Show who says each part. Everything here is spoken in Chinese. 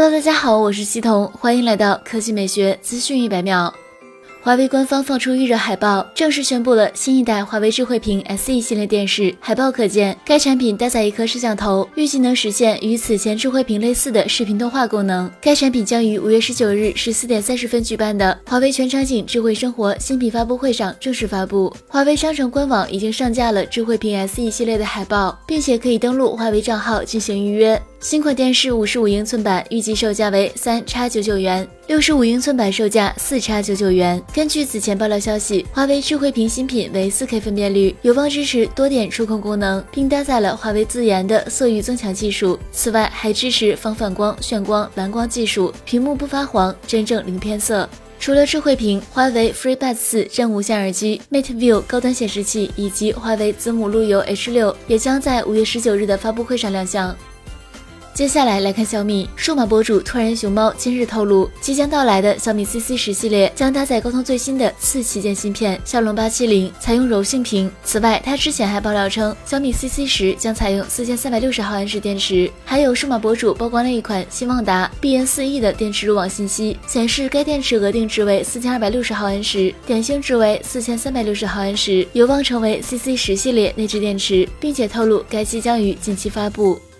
Speaker 1: Hello，大家好，我是西彤，欢迎来到科技美学资讯一百秒。华为官方放出预热海报，正式宣布了新一代华为智慧屏 SE 系列电视。海报可见，该产品搭载一颗摄像头，预计能实现与此前智慧屏类似的视频通话功能。该产品将于五月十九日十四点三十分举办的华为全场景智慧生活新品发布会上正式发布。华为商城官网已经上架了智慧屏 SE 系列的海报，并且可以登录华为账号进行预约。新款电视五十五英寸版预计售价为三叉九九元，六十五英寸版售价四叉九九元。根据此前爆料消息，华为智慧屏新品为四 K 分辨率，有望支持多点触控功能，并搭载了华为自研的色域增强技术。此外，还支持防反光、炫光、蓝光技术，屏幕不发黄，真正零偏色。除了智慧屏，华为 FreeBuds 四真无线耳机、Mate View 高端显示器以及华为子母路由 H 六也将在五月十九日的发布会上亮相。接下来来看小米数码博主突然熊猫今日透露，即将到来的小米 CC 十系列将搭载高通最新的次旗舰芯片骁龙八七零，采用柔性屏。此外，他之前还爆料称，小米 CC 十将采用四千三百六十毫安时电池。还有数码博主曝光了一款新旺达 BN 四 E 的电池入网信息，显示该电池额定值为四千二百六十毫安时，点星值为四千三百六十毫安时，有望成为 CC 十系列内置电池，并且透露该机将于近期发布。